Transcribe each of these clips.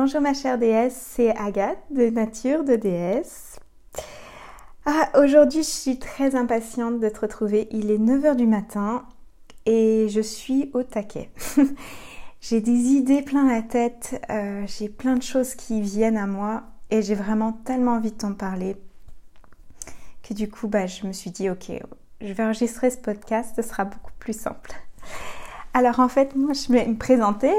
Bonjour ma chère déesse, c'est Agathe de Nature de déesse. Ah, aujourd'hui, je suis très impatiente de te retrouver. Il est 9h du matin et je suis au taquet. j'ai des idées plein la tête, euh, j'ai plein de choses qui viennent à moi et j'ai vraiment tellement envie de t'en parler que du coup, bah, je me suis dit, ok, je vais enregistrer ce podcast, ce sera beaucoup plus simple. Alors en fait, moi je vais me présenter,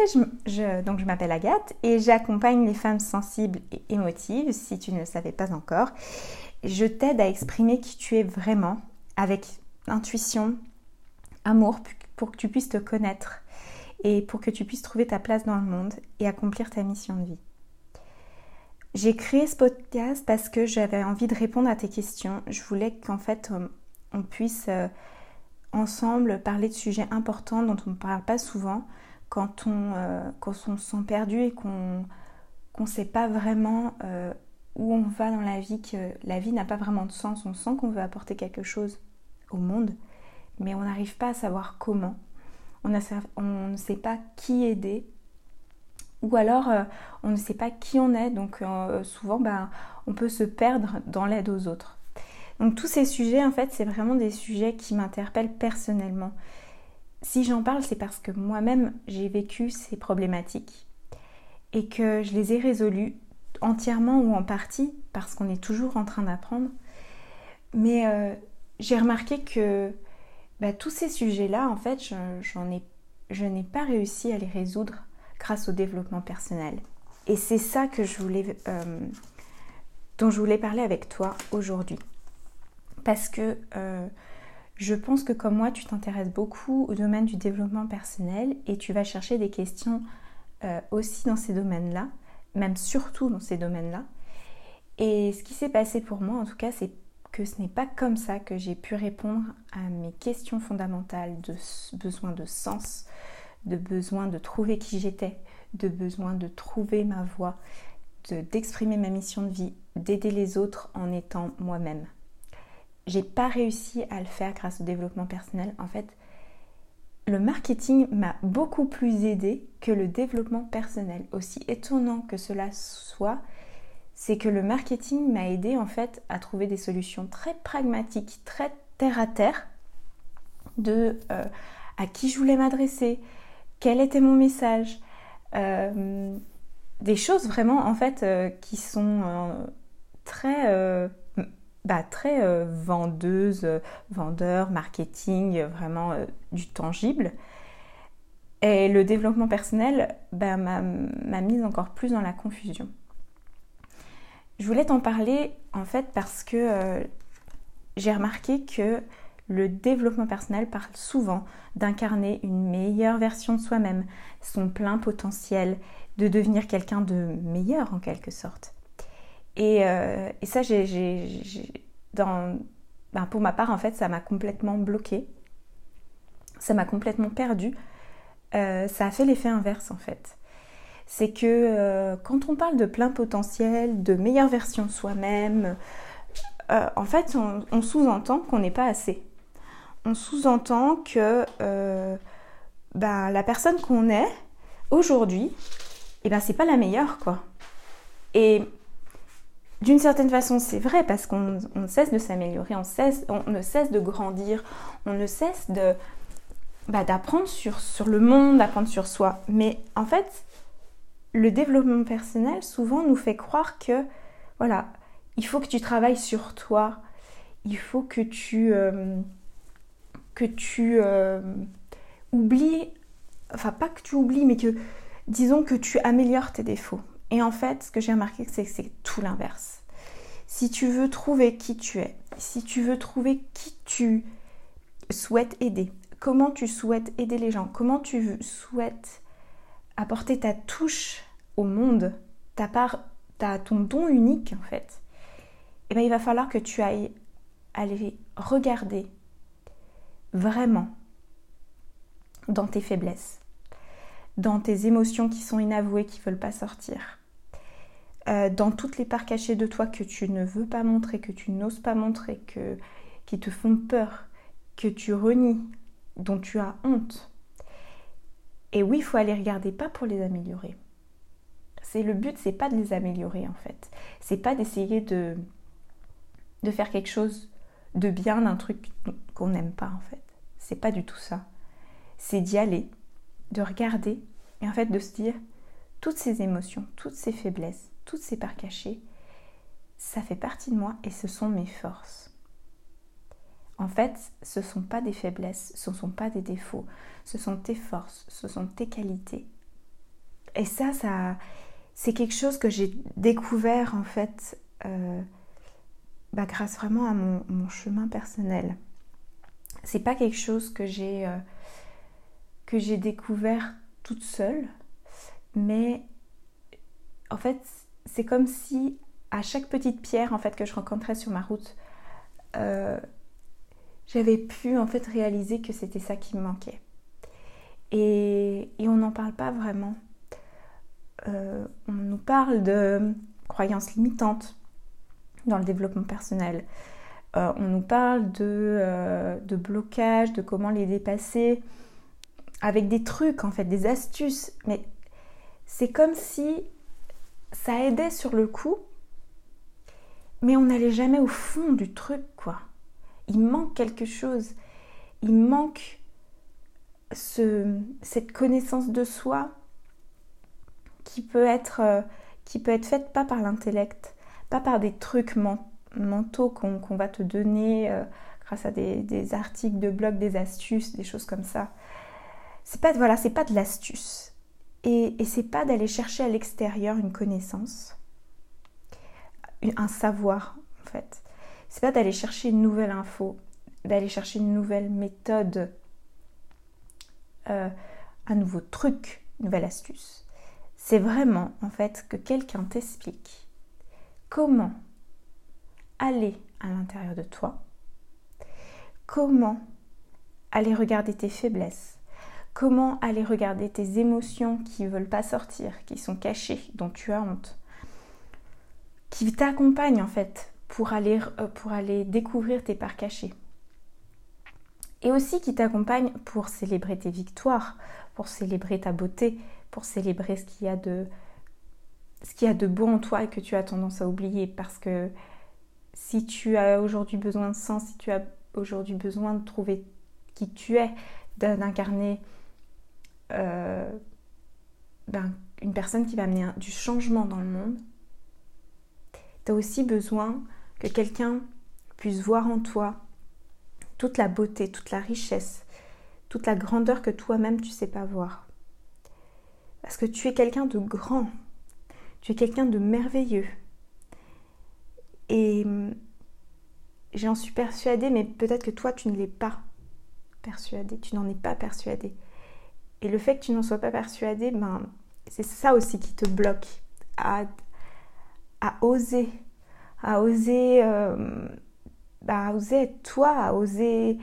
je, donc je m'appelle Agathe et j'accompagne les femmes sensibles et émotives, si tu ne le savais pas encore. Je t'aide à exprimer qui tu es vraiment avec intuition, amour, pour que tu puisses te connaître et pour que tu puisses trouver ta place dans le monde et accomplir ta mission de vie. J'ai créé ce podcast parce que j'avais envie de répondre à tes questions. Je voulais qu'en fait on puisse euh, ensemble parler de sujets importants dont on ne parle pas souvent quand on, euh, se sent perdu et qu'on ne sait pas vraiment euh, où on va dans la vie, que la vie n'a pas vraiment de sens. On sent qu'on veut apporter quelque chose au monde, mais on n'arrive pas à savoir comment. On, ne sait pas qui aider. Ou alors euh, on ne sait pas qui on est, donc souvent bah, on peut se perdre dans l'aide aux autres. Donc tous ces sujets, en fait, c'est vraiment des sujets qui m'interpellent personnellement. Si j'en parle, c'est parce que moi-même, j'ai vécu ces problématiques et que je les ai résolues entièrement ou en partie, parce qu'on est toujours en train d'apprendre. Mais euh, j'ai remarqué que bah, tous ces sujets-là, en fait, je n'ai pas réussi à les résoudre grâce au développement personnel. Et c'est ça que je voulais, euh, dont je voulais parler avec toi aujourd'hui parce que euh, je pense que comme moi, tu t'intéresses beaucoup au domaine du développement personnel et tu vas chercher des questions euh, aussi dans ces domaines-là, même surtout dans ces domaines-là. Et ce qui s'est passé pour moi, en tout cas, c'est que ce n'est pas comme ça que j'ai pu répondre à mes questions fondamentales de besoin de sens, de besoin de trouver qui j'étais, de besoin de trouver ma voie, d'exprimer ma mission de vie, d'aider les autres en étant moi-même j'ai pas réussi à le faire grâce au développement personnel. En fait, le marketing m'a beaucoup plus aidé que le développement personnel. Aussi étonnant que cela soit, c'est que le marketing m'a aidé en fait à trouver des solutions très pragmatiques, très terre à terre de euh, à qui je voulais m'adresser, quel était mon message, euh, des choses vraiment en fait euh, qui sont très bah, très euh, vendeuse, vendeur, marketing, vraiment euh, du tangible. Et le développement personnel bah, m'a mise encore plus dans la confusion. Je voulais t'en parler en fait parce que euh, j'ai remarqué que le développement personnel parle souvent d'incarner une meilleure version de soi-même, son plein potentiel, de devenir quelqu'un de meilleur en quelque sorte. Euh, et, ça, ben, pour ma part, en fait, ça m'a complètement bloqué. Ça m'a complètement perdu. Euh, ça a fait l'effet inverse, en fait. C'est que euh, quand on parle de plein potentiel, de meilleure version de soi-même, en fait, on, sous-entend qu'on n'est pas assez. On sous-entend que ben, la personne qu'on est aujourd'hui, eh ben, c'est pas la meilleure, quoi. Et d'une certaine façon, c'est vrai parce qu'on ne cesse de s'améliorer, on, ne cesse de grandir, on ne cesse de bah, d'apprendre sur, le monde, d'apprendre sur soi. Mais en fait, le développement personnel souvent nous fait croire que voilà, il faut que tu travailles sur toi, il faut que tu euh, euh, oublies, enfin pas que tu oublies, mais que disons que tu améliores tes défauts. Et en fait, ce que j'ai remarqué, c'est que c'est tout l'inverse. Si tu veux trouver qui tu es, si tu veux trouver qui tu souhaites aider, comment tu souhaites aider les gens, comment tu souhaites apporter ta touche au monde, ta part, ta, ton don unique en fait, eh bien, il va falloir que tu ailles aller regarder vraiment dans tes faiblesses, dans tes émotions qui sont inavouées, qui ne veulent pas sortir, euh, dans toutes les parts cachées de toi que tu ne veux pas montrer, que tu n'oses pas montrer, qui te font peur, que tu renies, dont tu as honte. Et oui, il faut aller regarder, pas pour les améliorer. C'est le but, c'est pas de les améliorer en fait. C'est pas d'essayer de, de faire quelque chose de bien d'un truc qu'on n'aime pas en fait. C'est pas du tout ça. C'est d'y aller, de regarder et en fait de se dire toutes ces émotions, toutes ces faiblesses, toutes ces parts cachées, ça fait partie de moi et ce sont mes forces. En fait, ce ne sont pas des faiblesses, ce ne sont pas des défauts, ce sont tes forces, ce sont tes qualités. Et ça, ça c'est quelque chose que j'ai découvert en fait euh, bah, grâce vraiment à mon, chemin personnel. C'est pas quelque chose que j'ai euh, que j'ai découvert toute seule, mais en fait, c'est comme si à chaque petite pierre en fait que je rencontrais sur ma route, euh, j'avais pu en fait réaliser que c'était ça qui me manquait. Et, on n'en parle pas vraiment. Euh, on nous parle de croyances limitantes dans le développement personnel. Euh, on nous parle de, de blocage, de comment les dépasser, avec des trucs en fait, des astuces. Mais c'est comme si ça aidait sur le coup, mais on n'allait jamais au fond du truc, quoi. Il manque quelque chose. Il manque ce, cette connaissance de soi qui peut être, euh, qui peut être faite pas par l'intellect, pas par des trucs mentaux qu'on va te donner euh, grâce à des, articles de blog, des astuces, des choses comme ça. C'est pas, voilà, pas de l'astuce et, et c'est pas d'aller chercher à l'extérieur une connaissance, un savoir en fait. C'est pas d'aller chercher une nouvelle info, d'aller chercher une nouvelle méthode, euh, un nouveau truc, une nouvelle astuce. C'est vraiment en fait que quelqu'un t'explique comment aller à l'intérieur de toi, comment aller regarder tes faiblesses, Comment aller regarder tes émotions qui ne veulent pas sortir, qui sont cachées, dont tu as honte, qui t'accompagnent en fait pour aller, euh, découvrir tes parts cachées. Et aussi qui t'accompagnent pour célébrer tes victoires, pour célébrer ta beauté, pour célébrer ce qu'il y a de ce qu'il y a de beau en toi et que tu as tendance à oublier parce que si tu as aujourd'hui besoin de sens, si tu as aujourd'hui besoin de trouver qui tu es, d'incarner euh, ben, une personne qui va amener du changement dans le monde, tu as aussi besoin que quelqu'un puisse voir en toi toute la beauté, toute la richesse, toute la grandeur que toi-même tu sais pas voir. Parce que tu es quelqu'un de grand, tu es quelqu'un de merveilleux. Et j'en suis persuadée, mais peut-être que toi tu ne l'es pas persuadée, tu n'en es pas persuadée. Et le fait que tu n'en sois pas persuadé, ben, c'est ça aussi qui te bloque à, à oser, à oser, euh, bah, à oser être toi, à oser,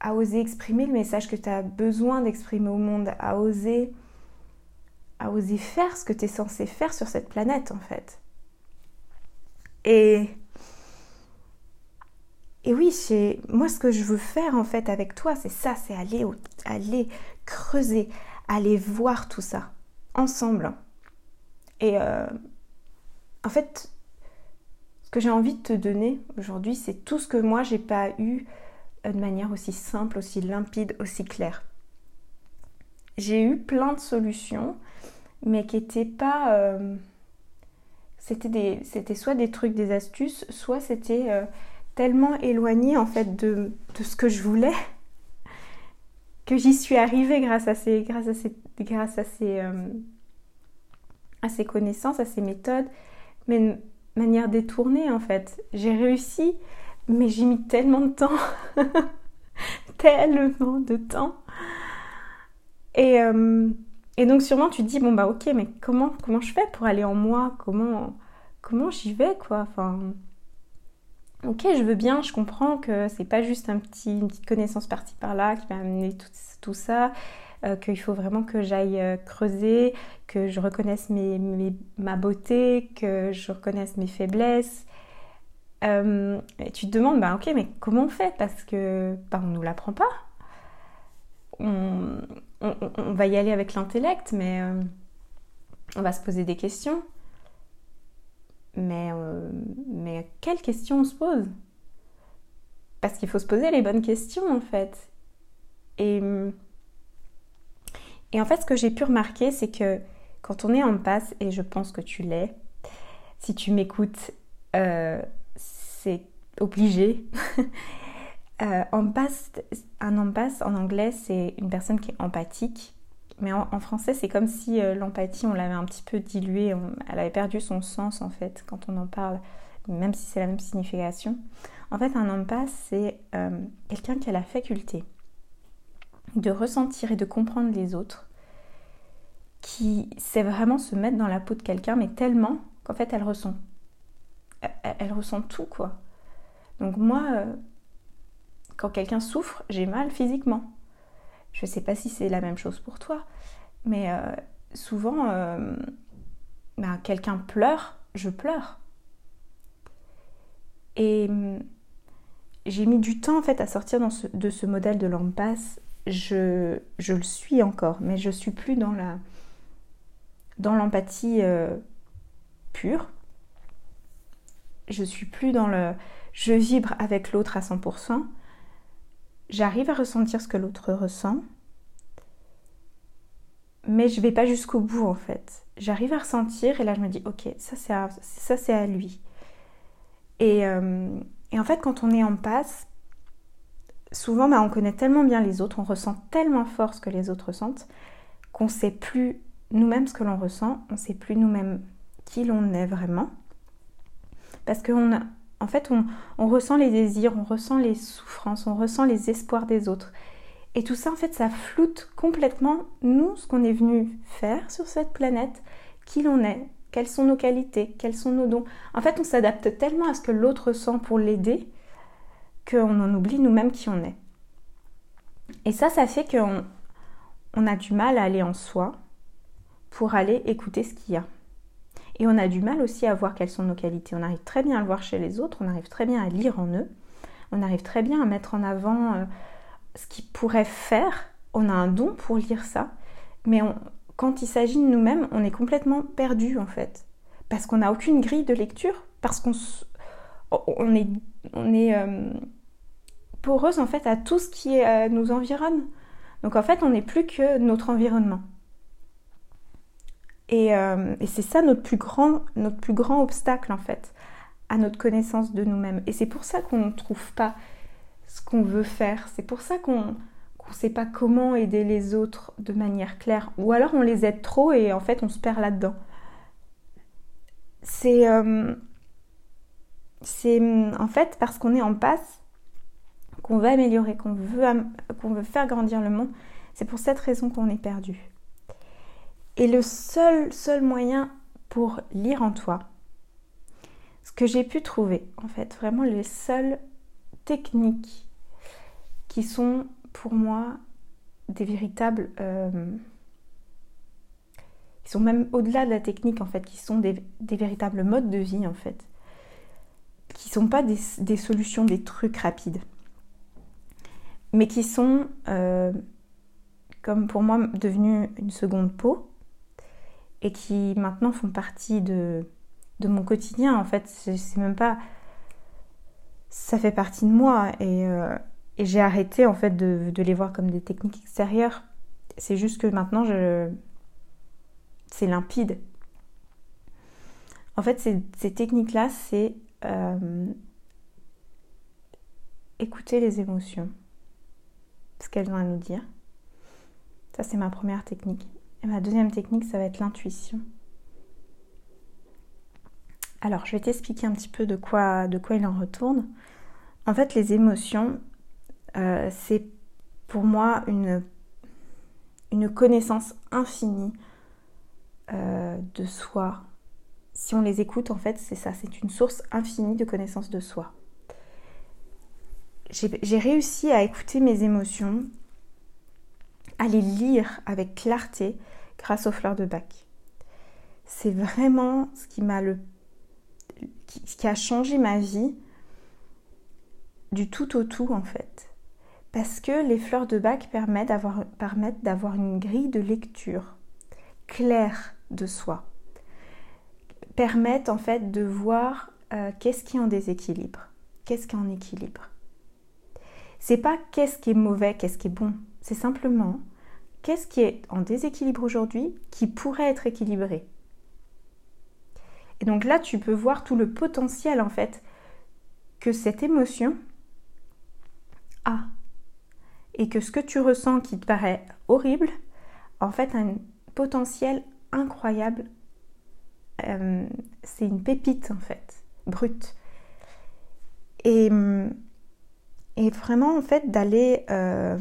à oser exprimer le message que tu as besoin d'exprimer au monde, à oser, à oser faire ce que tu es censé faire sur cette planète en fait. Et et oui, moi ce que je veux faire en fait avec toi, c'est ça, c'est aller, aller creuser, aller voir tout ça ensemble. Et euh, en fait, ce que j'ai envie de te donner aujourd'hui, c'est tout ce que moi j'ai pas eu euh, de manière aussi simple, aussi limpide, aussi claire. J'ai eu plein de solutions, mais qui n'étaient pas. Euh, c'était, soit des trucs, des astuces, soit c'était tellement éloignée en fait de, ce que je voulais que j'y suis arrivée grâce à ces, euh, connaissances, à ces méthodes, mais de manière détournée en fait. J'ai réussi, mais j'ai mis tellement de temps, tellement de temps. Et, euh, et donc sûrement tu te dis bon bah ok mais comment comment je fais pour aller en moi? Comment comment j'y vais quoi? Ok, je veux bien, je comprends que c'est pas juste un petit, une petite connaissance partie par là qui va amener tout, ça, euh, qu'il faut vraiment que j'aille euh, creuser, que je reconnaisse ma beauté, que je reconnaisse mes faiblesses. Euh, et tu te demandes, bah ok, mais comment on fait? Parce que bah, on nous l'apprend pas. On, va y aller avec l'intellect, mais on va se poser des questions. Mais, euh, mais quelles questions on se pose? Parce qu'il faut se poser les bonnes questions en fait. Et, et en fait, ce que j'ai pu remarquer, c'est que quand on est en passe, et je pense que tu l'es, si tu m'écoutes, euh, c'est obligé. euh, en passe, un en passe en anglais, c'est une personne qui est empathique. Mais en, français, c'est comme si euh, l'empathie, on l'avait un petit peu diluée, elle avait perdu son sens en fait quand on en parle, même si c'est la même signification. En fait, un empath, c'est euh, quelqu'un qui a la faculté de ressentir et de comprendre les autres, qui sait vraiment se mettre dans la peau de quelqu'un, mais tellement qu'en fait, elle ressent. Elle, ressent tout, quoi. Donc moi, euh, quand quelqu'un souffre, j'ai mal physiquement. Je ne sais pas si c'est la même chose pour toi, mais euh, souvent, euh, ben, quelqu'un pleure, je pleure. Et hum, j'ai mis du temps en fait à sortir de ce modèle de l'empasse. Je, je, le suis encore, mais je suis plus dans la dans l'empathie euh, pure. Je suis plus dans le je vibre avec l'autre à 100% j'arrive à ressentir ce que l'autre ressent, mais je vais pas jusqu'au bout en fait. J'arrive à ressentir et là je me dis ok, ça c'est à, ça c'est à lui. Et, euh, et, en fait quand on est en passe, souvent bah, on connaît tellement bien les autres, on ressent tellement fort ce que les autres ressentent qu'on sait plus nous-mêmes ce que l'on ressent, on sait plus nous-mêmes qui l'on est vraiment. Parce qu'on a, en fait, on, ressent les désirs, on ressent les souffrances, on ressent les espoirs des autres. Et tout ça, en fait, ça floute complètement nous, ce qu'on est venu faire sur cette planète, qui l'on est, quelles sont nos qualités, quels sont nos dons. En fait, on s'adapte tellement à ce que l'autre sent pour l'aider qu'on en oublie nous-mêmes qui on est. Et ça, ça fait qu'on on a du mal à aller en soi pour aller écouter ce qu'il y a. Et on a du mal aussi à voir quelles sont nos qualités. On arrive très bien à le voir chez les autres, on arrive très bien à lire en eux, on arrive très bien à mettre en avant euh, ce qu'ils pourraient faire. On a un don pour lire ça, mais quand il s'agit de nous-mêmes, on est complètement perdu en fait. Parce qu'on n'a aucune grille de lecture, parce qu'on on est, on est euh, poreuse en fait à tout ce qui euh, nous environne. Donc en fait, on n'est plus que notre environnement. Euh, et, c'est ça notre plus, grand, notre plus grand obstacle en fait à notre connaissance de nous-mêmes. Et c'est pour ça qu'on ne trouve pas ce qu'on veut faire. C'est pour ça qu'on ne sait pas comment aider les autres de manière claire. Ou alors on les aide trop et en fait on se perd là-dedans. C'est euh, en fait parce qu'on est en passe qu'on veut améliorer, qu'on veut, qu'on veut faire grandir le monde. C'est pour cette raison qu'on est perdu. Et le seul, seul moyen pour lire en toi, ce que j'ai pu trouver, en fait, vraiment les seules techniques qui sont pour moi des véritables... Euh, qui sont même au-delà de la technique, en fait, qui sont des, véritables modes de vie, en fait. Qui sont pas des, solutions, des trucs rapides. Mais qui sont, euh, comme pour moi, devenus une seconde peau et qui maintenant font partie de, de mon quotidien. En fait, c'est même pas. Ça fait partie de moi et, euh, et j'ai arrêté en fait de, de, les voir comme des techniques extérieures. C'est juste que maintenant, je... c'est limpide. En fait, ces, ces techniques-là, c'est euh, écouter les émotions, ce qu'elles ont à nous dire. Ça, c'est ma première technique. Et ma deuxième technique, ça va être l'intuition. Alors, je vais t'expliquer un petit peu de quoi, il en retourne. En fait, les émotions, euh, c'est pour moi une, une connaissance infinie euh, de soi. Si on les écoute, en fait, c'est ça, c'est une source infinie de connaissance de soi. J'ai réussi à écouter mes émotions, à les lire avec clarté grâce aux fleurs de bac. C'est vraiment ce qui m'a le a changé ma vie du tout au tout en fait. Parce que les fleurs de bac permettent d'avoir, permettent d'avoir une grille de lecture claire de soi permettent en fait de voir euh, qu'est-ce qui est en déséquilibre, qu'est-ce qui est en équilibre. C'est pas qu'est-ce qui est mauvais, qu'est-ce qui est bon, c'est simplement qu'est-ce qui est en déséquilibre aujourd'hui qui pourrait être équilibré? Et donc là, tu peux voir tout le potentiel en fait que cette émotion a. Et que ce que tu ressens qui te paraît horrible, en fait, a un potentiel incroyable. Euh, c'est une pépite en fait, brute. Et, et vraiment en fait d'aller euh,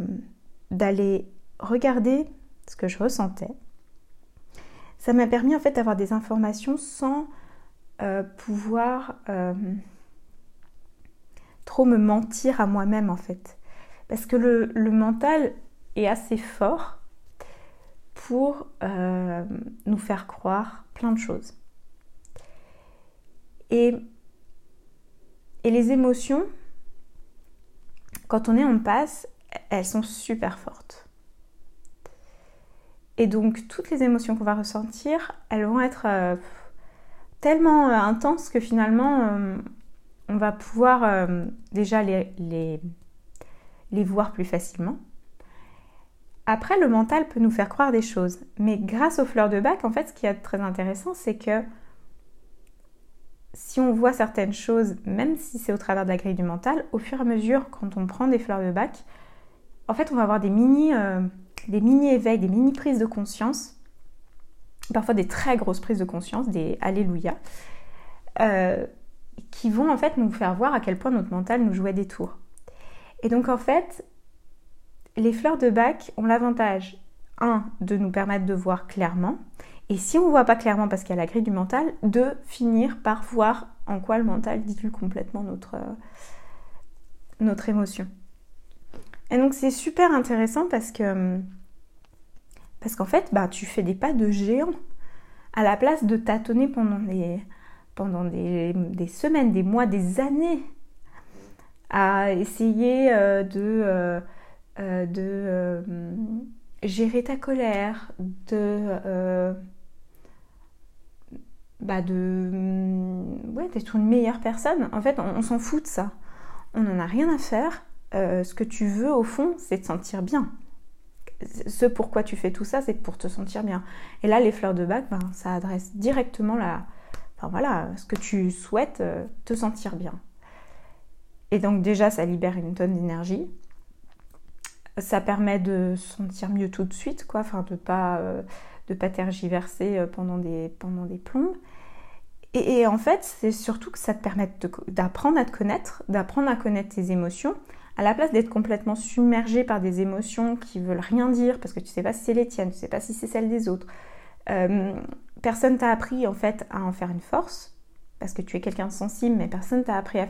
d'aller regarder ce que je ressentais, ça m'a permis en fait d'avoir des informations sans euh, pouvoir trop me mentir à moi-même en fait. Parce que le, mental est assez fort pour euh, nous faire croire plein de choses. Et les émotions, quand on est en passe, elles sont super fortes. Et donc toutes les émotions qu'on va ressentir, elles vont être euh, tellement euh, intenses que finalement on va pouvoir euh, déjà les, voir plus facilement. Après, le mental peut nous faire croire des choses. Mais grâce aux fleurs de bac, en fait, ce qui est très intéressant, c'est que si on voit certaines choses, même si c'est au travers de la grille du mental, au fur et à mesure, quand on prend des fleurs de bac, en fait, on va avoir des mini, euh, des mini éveils, des mini prises de conscience, parfois des très grosses prises de conscience, des alléluia, euh, qui vont en fait nous faire voir à quel point notre mental nous jouait des tours. Et donc en fait, les fleurs de bac ont l'avantage, un, de nous permettre de voir clairement, et si on ne voit pas clairement parce qu'il y a la grille du mental, de finir par voir en quoi le mental dilue complètement notre, notre émotion. Et donc c'est super intéressant parce que parce qu'en fait, bah, tu fais des pas de géant à la place de tâtonner pendant les, pendant des, semaines, des mois, des années à essayer euh, de, euh, euh, de gérer ta colère, de, bah de ouais, d'être une meilleure personne. En fait, on, s'en fout de ça. On n'en a rien à faire. ce que tu veux au fond, c'est te sentir bien. Ce pourquoi tu fais tout ça, c'est pour te sentir bien. Et là, les fleurs de bac, ben, ça adresse directement la, voilà, ce que tu souhaites euh, te sentir bien. Et donc déjà, ça libère une tonne d'énergie. Ça permet de se sentir mieux tout de suite, quoi, enfin de pas euh, pas tergiverser euh, pendant des pendant plombes. Et, en fait, c'est surtout que ça te permet d'apprendre à te connaître, d'apprendre à connaître tes émotions, à la place d'être complètement submergé par des émotions qui veulent rien dire parce que tu sais pas si c'est les tiennes, tu sais pas si c'est celles des autres personne t'a appris en fait à en faire une force, parce que tu es quelqu'un de sensible, mais personne t'a appris à,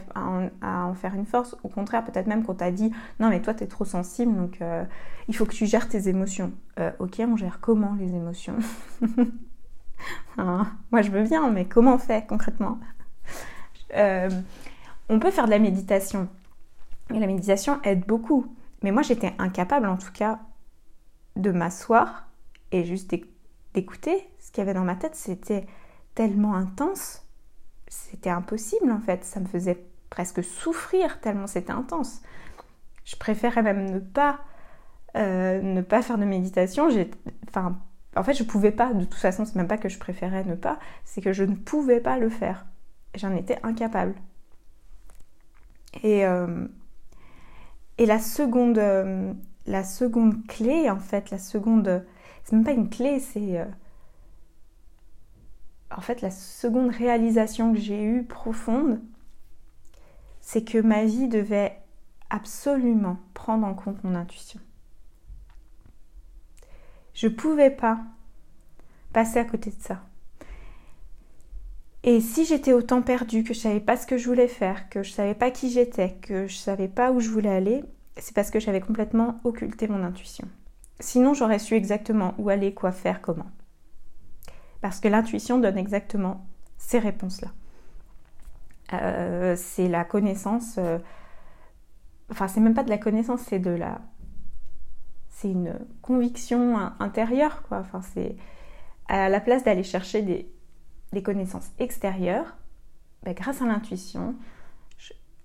en, faire une force. Au contraire, peut-être même qu'on t'a dit non mais toi tu es trop sensible, donc euh, il faut que tu gères tes émotions. Euh, ok, on gère comment les émotions hein, Moi je veux bien, mais comment on fait concrètement? Euh, On peut faire de la méditation, la méditation aide beaucoup. Mais moi j'étais incapable en tout cas de m'asseoir et juste d'écouter ce qu'il y avait dans ma tête, c'était tellement intense, c'était impossible en fait, ça me faisait presque souffrir tellement c'était intense. Je préférais même ne pas, euh, ne pas faire de méditation. Enfin, en fait, je pouvais pas. De toute façon, c'est même pas que je préférais ne pas, c'est que je ne pouvais pas le faire. J'en étais incapable. Et, euh, et la seconde, euh, la seconde clé, en fait, la seconde, c'est même pas une clé, c'est en fait, la seconde réalisation que j'ai eue profonde, c'est que ma vie devait absolument prendre en compte mon intuition. Je ne pouvais pas passer à côté de ça. Et si j'étais autant perdue, que je savais pas ce que je voulais faire, que je ne savais pas qui j'étais, que je savais pas où je voulais aller, c'est parce que j'avais complètement occulté mon intuition. Sinon, j'aurais su exactement où aller, quoi faire, comment. Parce que l'intuition donne exactement ces réponses-là. Euh, c'est la connaissance, euh, enfin c'est même pas de la connaissance, c'est de la, c'est une conviction intérieure quoi. Enfin c'est, à la place d'aller chercher des, connaissances extérieures, ben, grâce à l'intuition,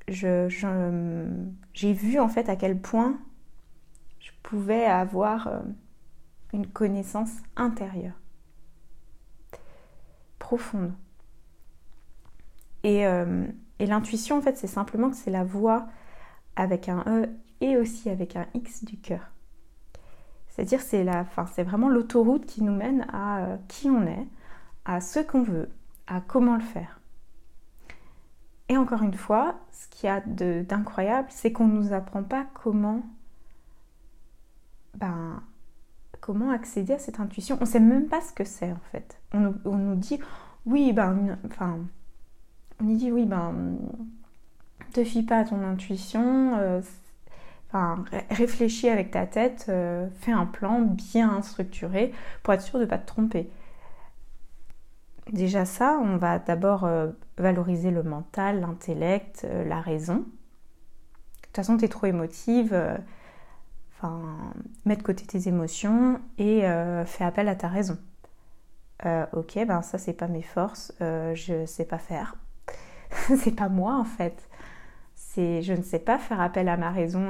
j'ai vu en fait à quel point je pouvais avoir euh, une connaissance intérieure, profonde. Et, euh, et l'intuition, en fait, c'est simplement que c'est la voix avec un E et aussi avec un X du cœur. C'est-à-dire c'est la, c'est vraiment l'autoroute qui nous mène à euh, qui on est, à ce qu'on veut, à comment le faire. Et encore une fois, ce qu'il y a d'incroyable, c'est qu'on ne nous apprend pas comment, ben, comment accéder à cette intuition. On ne sait même pas ce que c'est en fait. On nous, dit, oui, ben, enfin, on dit, oui, ben, te fie pas à ton intuition, euh, réfléchis avec ta tête, euh, fais un plan bien structuré pour être sûr de ne pas te tromper. Déjà ça, on va d'abord euh, valoriser le mental, l'intellect, euh, la raison. De toute façon, tu es trop émotive. enfin, mets de côté tes émotions et fais appel à ta raison. ok, ben ça c'est pas mes forces, je sais pas faire. c'est pas moi en fait je ne sais pas faire appel à ma raison,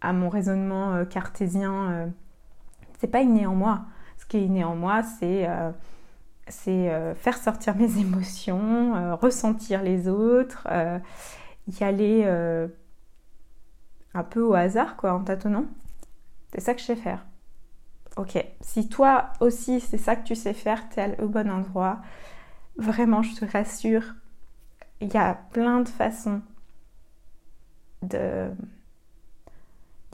à, mon raisonnement euh, cartésien. Euh. C'est pas inné en moi. Ce qui est inné en moi, c'est euh, faire sortir mes émotions, ressentir les autres, y aller un peu au hasard, quoi, en tâtonnant. C'est ça que je sais faire. Ok, si toi aussi c'est ça que tu sais faire, tu es au bon endroit. Vraiment, je te rassure, il y a plein de façons d'y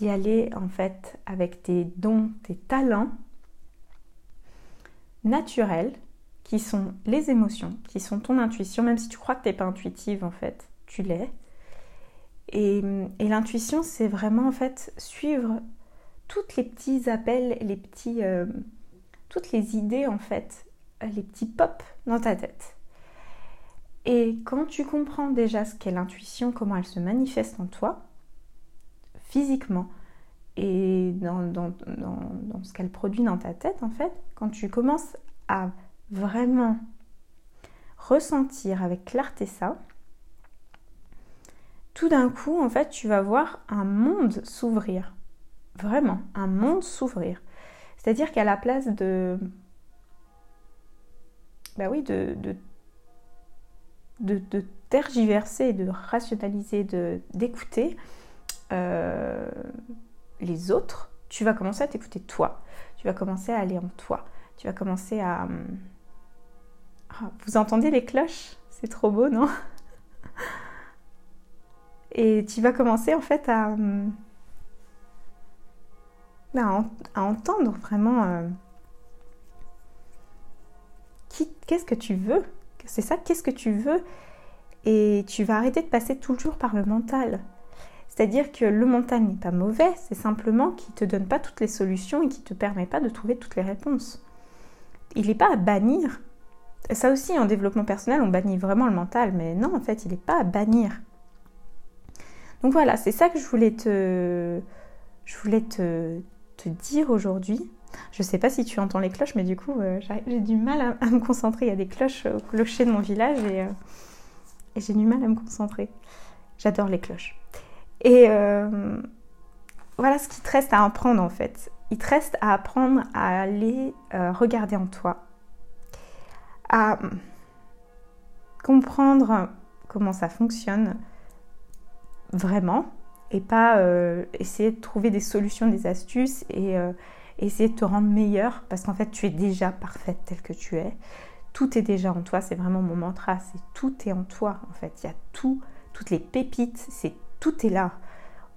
aller en fait avec tes dons, tes talents naturels qui sont les émotions, qui sont ton intuition, même si tu crois que tu n'es pas intuitive en fait, tu l'es. Et, l'intuition, c'est vraiment en fait suivre toutes les petits appels, les petits, euh, toutes les idées en fait, les petits pops dans ta tête. Et quand tu comprends déjà ce qu'est l'intuition, comment elle se manifeste en toi, physiquement, et dans, ce qu'elle produit dans ta tête, en fait, quand tu commences à vraiment ressentir avec clarté ça, tout d'un coup, en fait, tu vas voir un monde s'ouvrir. Vraiment, un monde s'ouvrir. C'est-à-dire qu'à la place de... Bah oui, de, de de, tergiverser, de rationaliser, d'écouter euh, les autres, tu vas commencer à t'écouter toi. Tu vas commencer à aller en toi. Tu vas commencer à... Ah, vous entendez les cloches? C'est trop beau, non? Et tu vas commencer en fait à, à, entendre vraiment euh, qu'est-ce que tu veux? C'est ça, qu'est-ce que tu veux? Et tu vas arrêter de passer toujours par le mental. C'est-à-dire que le mental n'est pas mauvais, c'est simplement qu'il ne te donne pas toutes les solutions et qu'il ne te permet pas de trouver toutes les réponses. Il n'est pas à bannir. Ça aussi, en développement personnel, on bannit vraiment le mental, mais non, en fait, il n'est pas à bannir. Donc voilà, c'est ça que je voulais te, voulais te, dire aujourd'hui. Je ne sais pas si tu entends les cloches, mais du coup, euh, j'ai du mal à, me concentrer. Il y a des cloches au clocher de mon village euh, et, j'ai du mal à me concentrer. J'adore les cloches. Et euh, voilà ce qui te reste à apprendre en fait. Il te reste à apprendre à aller regarder en toi, à comprendre comment ça fonctionne vraiment et pas essayer de trouver des solutions, des astuces et essayer de te rendre meilleure parce qu'en fait tu es déjà parfaite telle que tu es. Tout est déjà en toi, c'est vraiment mon mantra, c'est tout est en toi en fait. Il y a tout, toutes les pépites, c'est tout est là.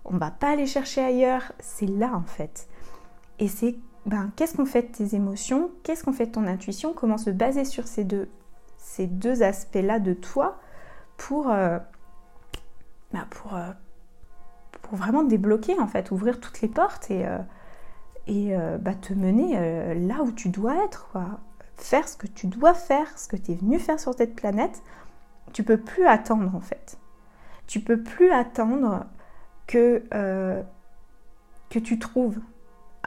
On va pas aller chercher ailleurs, c'est là en fait. Et c'est ben, qu'est-ce qu'on fait de tes émotions, qu'est-ce qu'on fait de ton intuition, comment se baser sur ces deux, aspects-là de toi pour, euh, ben, euh, vraiment débloquer en fait, ouvrir toutes les portes et, euh, et bah, te mener là où tu dois être, faire ce que tu dois faire, ce que tu es venu faire sur cette planète. Tu peux plus attendre en fait. Tu peux plus attendre que, que tu trouves.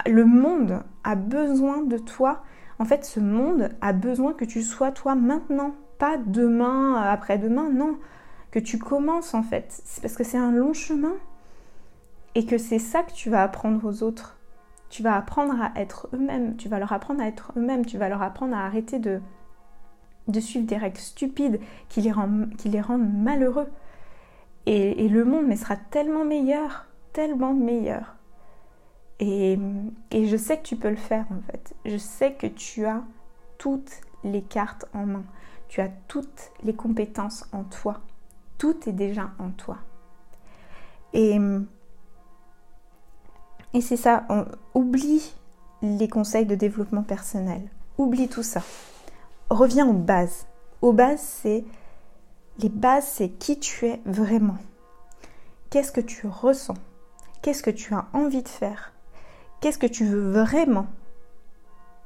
Le monde a besoin de toi. En fait, ce monde a besoin que tu sois toi maintenant, pas demain, après-demain, non. Que tu commences en fait. C'est parce que c'est un long chemin et que c'est ça que tu vas apprendre aux autres. Tu vas apprendre à être eux-mêmes, tu vas leur apprendre à être eux-mêmes, tu vas leur apprendre à arrêter de, de suivre des règles stupides qui les, qui les rendent malheureux. Et, et le monde mais sera tellement meilleur, tellement meilleur. Et, je sais que tu peux le faire en fait. Je sais que tu as toutes les cartes en main. Tu as toutes les compétences en toi. Tout est déjà en toi. Et, c'est ça, oublie les conseils de développement personnel. Oublie tout ça. Reviens aux bases. Aux bases, c'est les bases, c'est qui tu es vraiment. Qu'est-ce que tu ressens? Qu'est-ce que tu as envie de faire? Qu'est-ce que tu veux vraiment?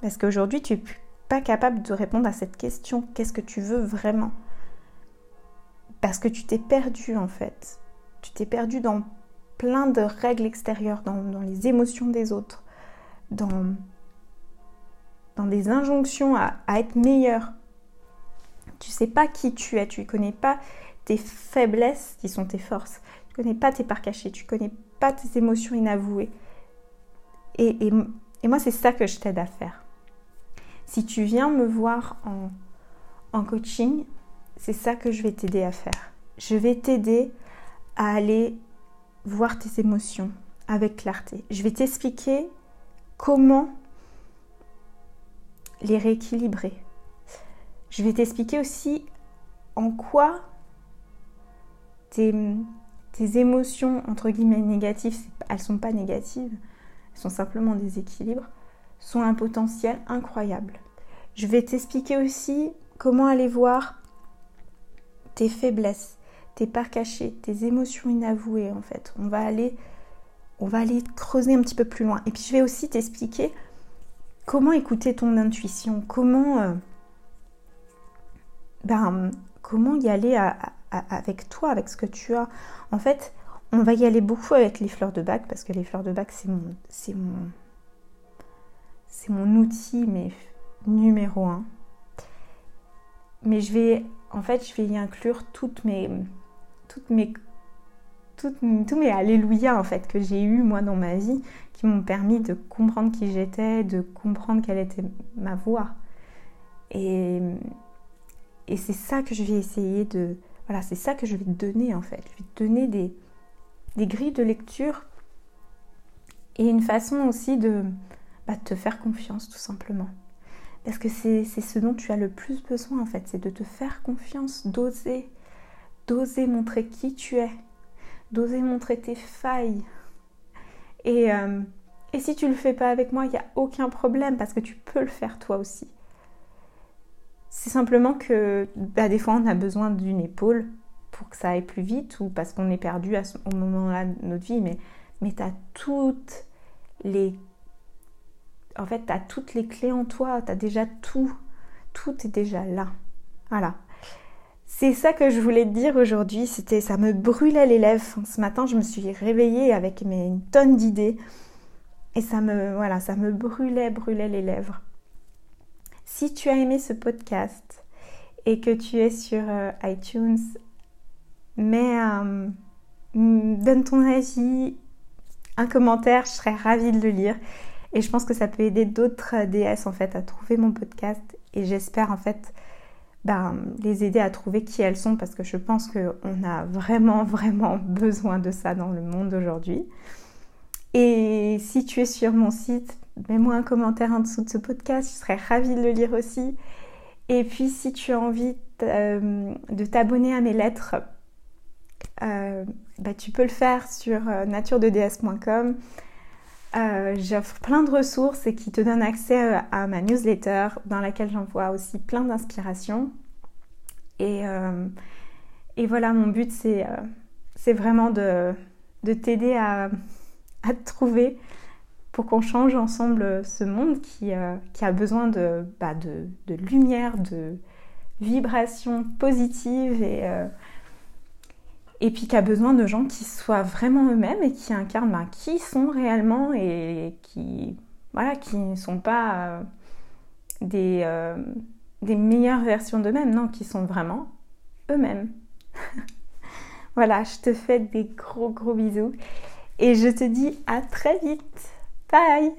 Parce qu'aujourd'hui, tu n'es pas capable de répondre à cette question. Qu'est-ce que tu veux vraiment? Parce que tu t'es perdu en fait. Tu t'es perdu dans plein de règles extérieures, dans, les émotions des autres, dans, dans des injonctions à, être meilleur. Tu sais pas qui tu es, tu ne connais pas tes faiblesses qui sont tes forces, tu connais pas tes parts cachées, tu connais pas tes émotions inavouées. Et, moi, c'est ça que je t'aide à faire. Si tu viens me voir en, coaching, c'est ça que je vais t'aider à faire. Je vais t'aider à aller voir tes émotions avec clarté. Je vais t'expliquer comment les rééquilibrer. Je vais t'expliquer aussi en quoi tes, tes émotions, entre guillemets, négatives, elles ne sont pas négatives, sont simplement des équilibres, sont un potentiel incroyable. Je vais t'expliquer aussi comment aller voir tes faiblesses, tes parts cachées, tes émotions inavouées en fait. On va aller on va aller creuser un petit peu plus loin. Et puis je vais aussi t'expliquer comment écouter ton intuition, comment euh, ben, comment y aller avec toi, avec ce que tu as. En fait, on va y aller beaucoup avec les fleurs de bac parce que les fleurs de bac c'est mon c'est mon c'est mon outil mais numéro un. Mais je vais en fait je vais y inclure toutes mes toutes mes toutes, tous mes alléluia en fait que j'ai eu moi dans ma vie qui m'ont permis de comprendre qui j'étais, de comprendre quelle était ma voix. Et, et c'est ça que je vais essayer de voilà, c'est ça que je vais donner en fait. Je vais donner des, des grilles de lecture et une façon aussi de bah, te faire confiance tout simplement. Parce que c'est ce dont tu as le plus besoin en fait, c'est de te faire confiance, d'oser, d'oser montrer qui tu es, d'oser montrer tes failles. Et, euh, et si tu le fais pas avec moi, il n'y a aucun problème parce que tu peux le faire toi aussi. C'est simplement que bah, des fois on a besoin d'une épaule pour que ça aille plus vite ou parce qu'on est perdu à ce, au moment-là de notre vie, mais, mais tu as toutes les... En fait, tu as toutes les clés en toi, tu as déjà tout, tout est déjà là. Voilà. C'est ça que je voulais te dire aujourd'hui, c'était ça me brûlait les lèvres. Ce matin, je me suis réveillée avec mes, une tonne d'idées et ça me voilà, ça me brûlait, brûlait les lèvres. Si tu as aimé ce podcast et que tu es sur euh, iTunes, mais euh, donne ton avis, un commentaire, je serais ravie de le lire. Et je pense que ça peut aider d'autres DS en fait à trouver mon podcast. Et j'espère en fait ben, les aider à trouver qui elles sont parce que je pense qu'on a vraiment vraiment besoin de ça dans le monde aujourd'hui. Et si tu es sur mon site, mets-moi un commentaire en dessous de ce podcast, je serais ravie de le lire aussi. Et puis si tu as envie euh, de t'abonner à mes lettres, euh, bah, tu peux le faire sur euh, naturededs.com. Euh, J'offre plein de ressources et qui te donnent accès à ma newsletter dans laquelle j'envoie aussi plein d'inspirations. Et, et, voilà, mon but c'est vraiment de, de t'aider à, à, te trouver pour qu'on change ensemble ce monde qui, qui a besoin de, bah, de, de, lumière, de vibrations positives et et puis qui a besoin de gens qui soient vraiment eux-mêmes et qui incarnent ben, qui sont réellement et qui voilà qui ne sont pas des, euh, des meilleures versions d'eux-mêmes, non, qui sont vraiment eux-mêmes. voilà, je te fais des gros gros bisous et je te dis à très vite. Bye